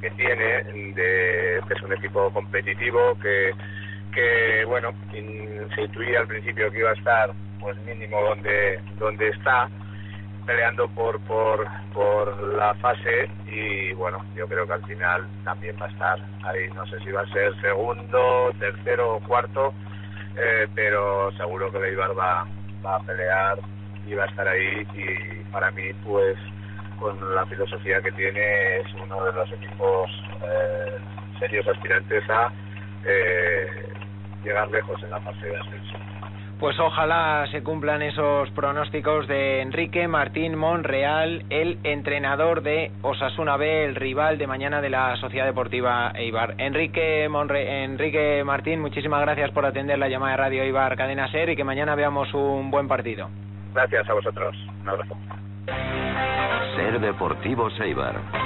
que tiene, de, que es un equipo competitivo, que, bueno, se intuía al principio que iba a estar pues mínimo donde, donde está, peleando por, por, por la fase y bueno, yo creo que al final también va a estar ahí, no sé si va a ser segundo, tercero o cuarto, eh, pero seguro que Leibar va, va a pelear y va a estar ahí y para mí pues con la filosofía que tiene, es uno de los equipos eh, serios aspirantes a eh, llegar lejos en la fase de ascenso. Pues ojalá se cumplan esos pronósticos de Enrique Martín Monreal, el entrenador de Osasuna B, el rival de mañana de la Sociedad Deportiva Eibar. Enrique, Monre Enrique Martín, muchísimas gracias por atender la llamada de Radio Eibar Cadena Ser y que mañana veamos un buen partido. Gracias a vosotros. Un abrazo. Ser Deportivo Seibar.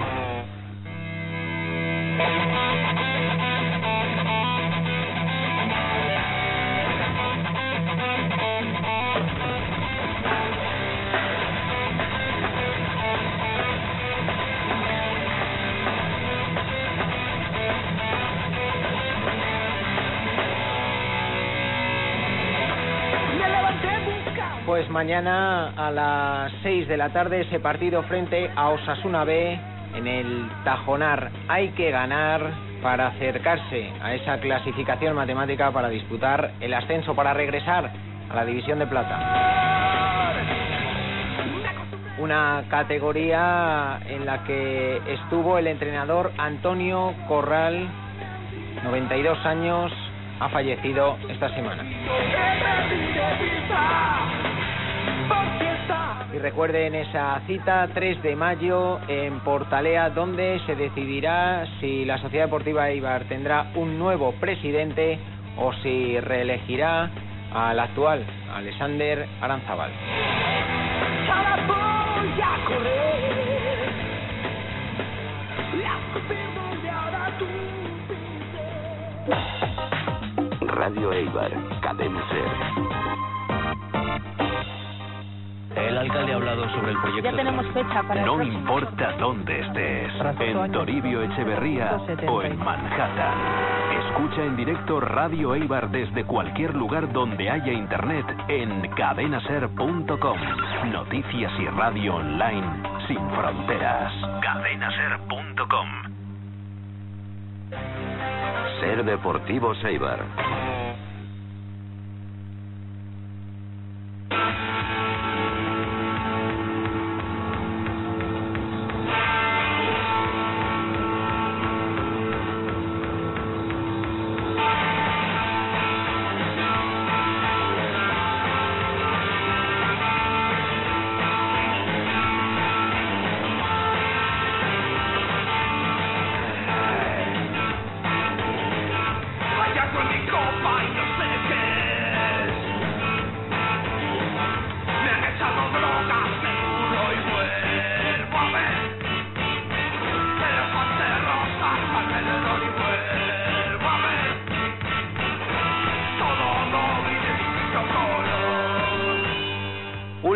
Pues mañana a las 6 de la tarde ese partido frente a Osasuna B en el Tajonar. Hay que ganar para acercarse a esa clasificación matemática para disputar el ascenso, para regresar a la división de plata. Una categoría en la que estuvo el entrenador Antonio Corral, 92 años, ha fallecido esta semana. Y recuerden esa cita, 3 de mayo en Portalea, donde se decidirá si la Sociedad Deportiva Ibar tendrá un nuevo presidente o si reelegirá al actual, Alexander Aranzabal. Radio Eibar, Cadena El alcalde ha hablado sobre el proyecto. Ya tenemos fecha para No importa dónde estés, en Toribio Echeverría o en Manhattan. Escucha en directo Radio Eibar desde cualquier lugar donde haya internet en cadenaser.com. Noticias y radio online sin fronteras. Cadenaser.com. Ser Deportivo Eibar.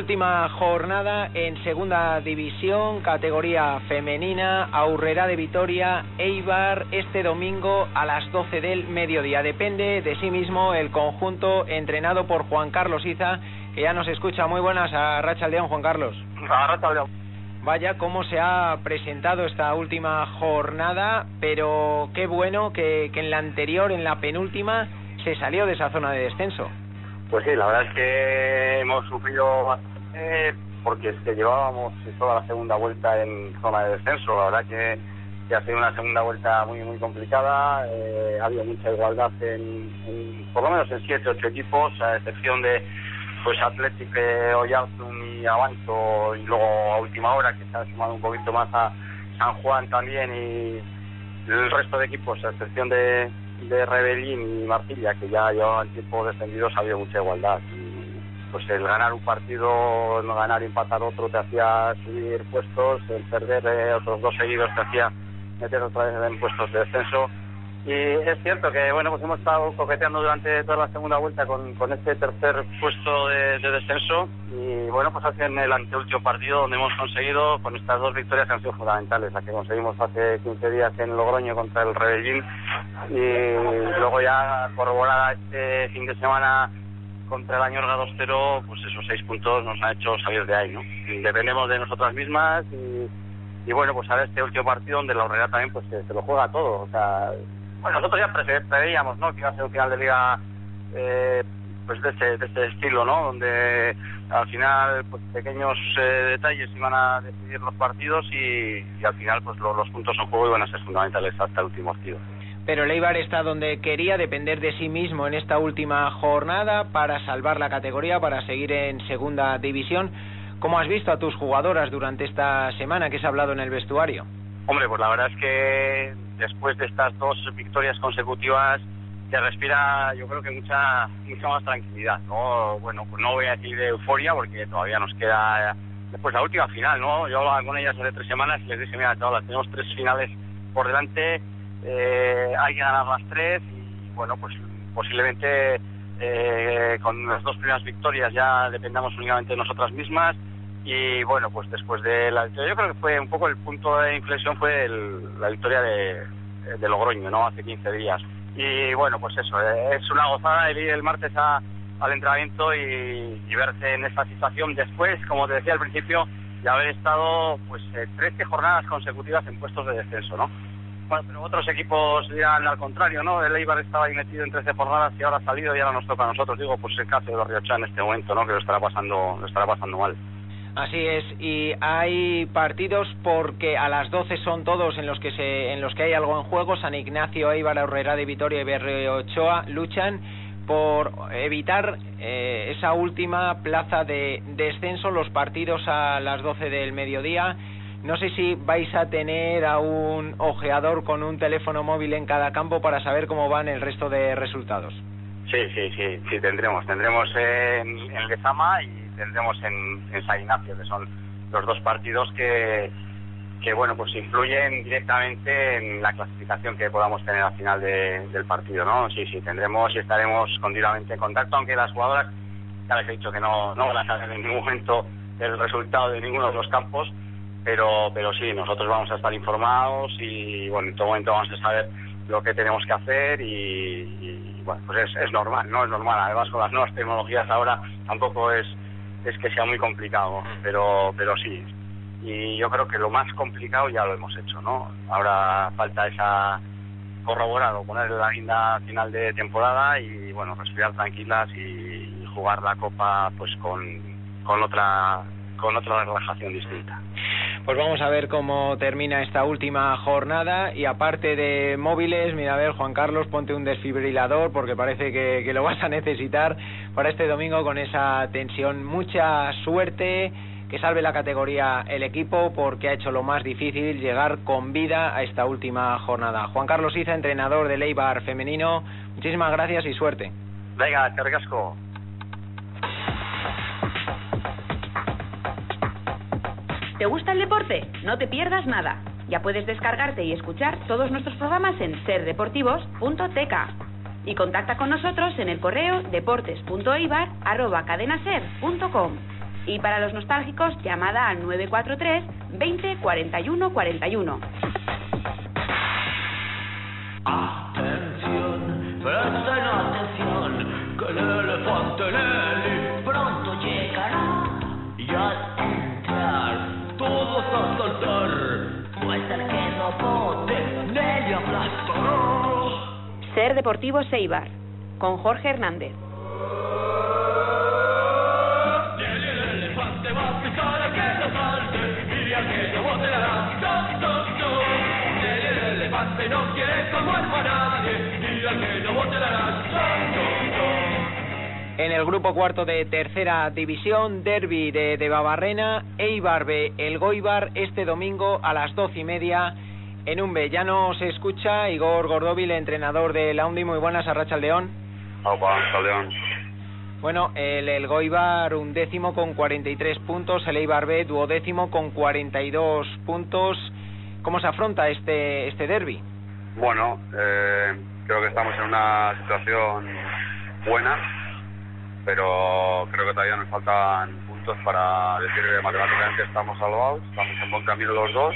Última jornada en segunda división, categoría femenina, Aurrera de Vitoria, Eibar, este domingo a las 12 del mediodía. Depende de sí mismo el conjunto entrenado por Juan Carlos Iza, que ya nos escucha. Muy buenas a Racha León, Juan Carlos. A Vaya cómo se ha presentado esta última jornada, pero qué bueno que, que en la anterior, en la penúltima, se salió de esa zona de descenso. Pues sí, la verdad es que hemos sufrido bastante porque es que llevábamos toda la segunda vuelta en zona de descenso. La verdad que, que ha sido una segunda vuelta muy muy complicada. Eh, ha habido mucha igualdad en, por lo menos en siete ocho equipos, a excepción de pues Athletic, eh, Oyarzun y Avanto y luego a última hora que se ha sumado un poquito más a, San Juan también y el resto de equipos, a excepción de, de Rebellín y Martilla, que ya llevaban tiempo defendidos, había mucha igualdad. Pues el ganar un partido, no ganar y empatar otro te hacía subir puestos, el perder eh, otros dos seguidos te hacía meter otra vez en puestos de descenso. Y es cierto que bueno pues hemos estado coqueteando durante toda la segunda vuelta con, este tercer puesto de, descenso. Y bueno pues hace en el anteúltimo partido donde hemos conseguido con estas dos victorias que han sido fundamentales, la que conseguimos hace 15 días en Logroño contra el Rebellín y luego ya corroborada este fin de semana contra el Añorga 2-0, pues esos seis puntos nos han hecho salir de ahí, ¿no? Dependemos de nosotras mismas y, y bueno, pues ahora este último partido donde la Horrera también pues se, lo juega todo, o sea, bueno, nosotros ya preveíamos ¿no? que iba a ser un final de liga eh, pues de este, de este estilo, ¿no? Donde al final pues, pequeños eh, detalles iban a decidir los partidos y, al final pues los puntos en juego iban a ser fundamentales hasta el último partido. Pero Leibar está donde quería depender de sí mismo en esta última jornada para salvar la categoría, para seguir en segunda división. ¿Cómo has visto a tus jugadoras durante esta semana que se ha hablado en el vestuario? Hombre, pues la verdad es que después de estas dos victorias consecutivas se respira yo creo que mucha mucha más tranquilidad no bueno pues no voy a decir de euforia porque todavía nos queda después la última final no yo hablaba con ellas hace tres semanas y les dije mira chavales tenemos tres finales por delante eh, hay que ganar las tres y bueno pues posiblemente eh, con las dos primeras victorias ya dependamos únicamente de nosotras mismas y bueno, pues después de la yo creo que fue un poco el punto de inflexión fue la victoria de, Logroño, ¿no? Hace 15 días. Y bueno, pues eso, eh, es una gozada ir el martes al entrenamiento y, verse en esta situación después, como te decía al principio, de haber estado pues 13 eh, jornadas consecutivas en puestos de descenso, ¿no? Bueno, pero otros equipos dirán al contrario, ¿no? El Eibar estaba ahí metido en 13 jornadas y ahora ha salido y ahora nos toca a nosotros. Digo, pues el caso de los Riocha en este momento, ¿no? Que lo estará pasando, lo estará pasando mal. Así es, y hay partidos porque a las 12 son todos en los que se, en los que hay algo en juego. San Ignacio, Eibar, Herrera de Vitoria y Berrio Ochoa luchan por evitar eh, esa última plaza de descenso, los partidos a las 12 del mediodía. No sé si vais a tener a un ojeador con un teléfono móvil en cada campo para saber cómo van el resto de resultados. Sí, sí, sí, sí, tendremos. Tendremos en, Lezama y tendremos en, San Ignacio, que son los dos partidos que, que bueno, pues influyen directamente en la clasificación que podamos tener al final del partido, ¿no? Sí, sí, tendremos y estaremos continuamente en contacto, aunque las jugadoras ya les he dicho que no, no van a saber en ningún momento el resultado de ninguno de los campos, pero, pero sí, nosotros vamos a estar informados y bueno, en todo momento vamos a saber lo que tenemos que hacer y, bueno, pues es, es normal, ¿no? Es normal, además con las nuevas tecnologías ahora tampoco es es que sea muy complicado, mm. pero, pero sí. Y yo creo que lo más complicado ya lo hemos hecho, ¿no? Ahora falta esa corroborado, poner la guinda final de temporada y, bueno, respirar tranquilas y, jugar la copa pues con, con otra con otra relajación distinta. Pues vamos a ver cómo termina esta última jornada y aparte de móviles, mira a ver Juan Carlos, ponte un desfibrilador porque parece que, lo vas a necesitar para este domingo con esa tensión. Mucha suerte, que salve la categoría el equipo porque ha hecho lo más difícil llegar con vida a esta última jornada. Juan Carlos Iza, entrenador de Leibar femenino, muchísimas gracias y suerte. Venga, te ¿Te gusta el deporte? No te pierdas nada. Ya puedes descargarte y escuchar todos nuestros programas en serdeportivos.tk y contacta con nosotros en el correo deportes.eibar@cadenaser.com. Y para los nostálgicos, llamada al 943 20 41 41. Atención, presten atención, Ser Deportivo Seibar, con Jorge Hernández. En el grupo cuarto de tercera división, derby de, de Babarrena, Eibar el Goibar, este domingo a las doce y media en un B. Ya nos escucha Igor Gordóvil, entrenador de la UNDI. Muy buenas, Arracha León. Opa, León. Bueno, el, el Goibar un décimo con 43 puntos, el Eibar B duodécimo con 42 puntos. ¿Cómo se afronta este, este derby? Bueno, eh, creo que estamos en una situación buena, pero creo que todavía nos faltan puntos para decir que matemáticamente estamos salvados, estamos en buen camino los dos